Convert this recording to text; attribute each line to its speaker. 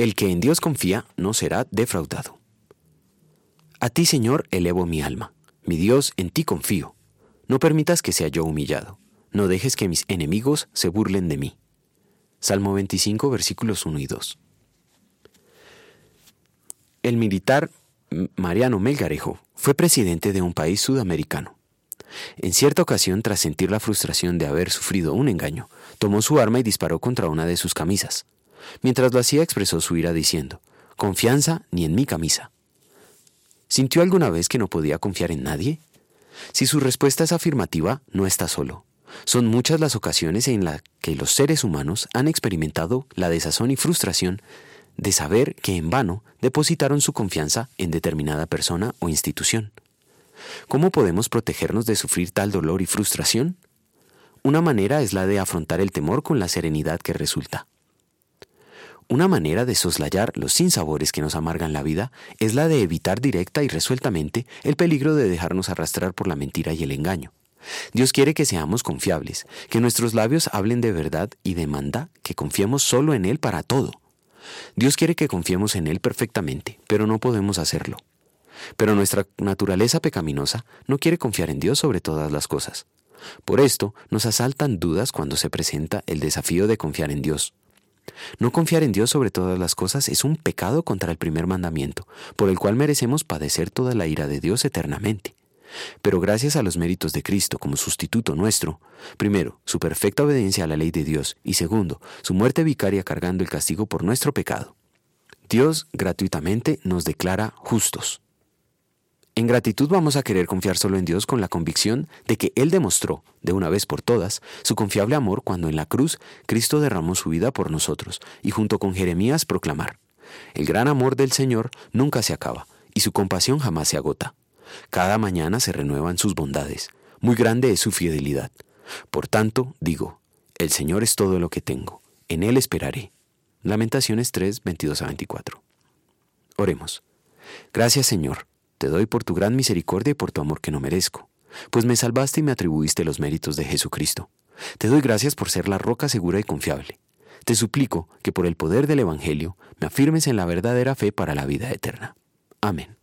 Speaker 1: El que en Dios confía no será defraudado. A ti, Señor, elevo mi alma. Mi Dios, en ti confío. No permitas que sea yo humillado. No dejes que mis enemigos se burlen de mí. Salmo 25, versículos 1 y 2. El militar Mariano Melgarejo fue presidente de un país sudamericano. En cierta ocasión, tras sentir la frustración de haber sufrido un engaño, tomó su arma y disparó contra una de sus camisas. Mientras lo hacía expresó su ira diciendo, Confianza ni en mi camisa. ¿Sintió alguna vez que no podía confiar en nadie? Si su respuesta es afirmativa, no está solo. Son muchas las ocasiones en las que los seres humanos han experimentado la desazón y frustración de saber que en vano depositaron su confianza en determinada persona o institución. ¿Cómo podemos protegernos de sufrir tal dolor y frustración? Una manera es la de afrontar el temor con la serenidad que resulta. Una manera de soslayar los sinsabores que nos amargan la vida es la de evitar directa y resueltamente el peligro de dejarnos arrastrar por la mentira y el engaño. Dios quiere que seamos confiables, que nuestros labios hablen de verdad y demanda que confiemos solo en Él para todo. Dios quiere que confiemos en Él perfectamente, pero no podemos hacerlo. Pero nuestra naturaleza pecaminosa no quiere confiar en Dios sobre todas las cosas. Por esto nos asaltan dudas cuando se presenta el desafío de confiar en Dios. No confiar en Dios sobre todas las cosas es un pecado contra el primer mandamiento, por el cual merecemos padecer toda la ira de Dios eternamente. Pero gracias a los méritos de Cristo como sustituto nuestro, primero, su perfecta obediencia a la ley de Dios y segundo, su muerte vicaria cargando el castigo por nuestro pecado, Dios gratuitamente nos declara justos. En gratitud vamos a querer confiar solo en Dios con la convicción de que Él demostró, de una vez por todas, su confiable amor cuando en la cruz Cristo derramó su vida por nosotros y junto con Jeremías proclamar, el gran amor del Señor nunca se acaba y su compasión jamás se agota. Cada mañana se renuevan sus bondades, muy grande es su fidelidad. Por tanto, digo, el Señor es todo lo que tengo, en Él esperaré. Lamentaciones 3, 22 a 24. Oremos. Gracias Señor te doy por tu gran misericordia y por tu amor que no merezco, pues me salvaste y me atribuiste los méritos de Jesucristo. Te doy gracias por ser la roca segura y confiable. Te suplico que por el poder del Evangelio me afirmes en la verdadera fe para la vida eterna. Amén.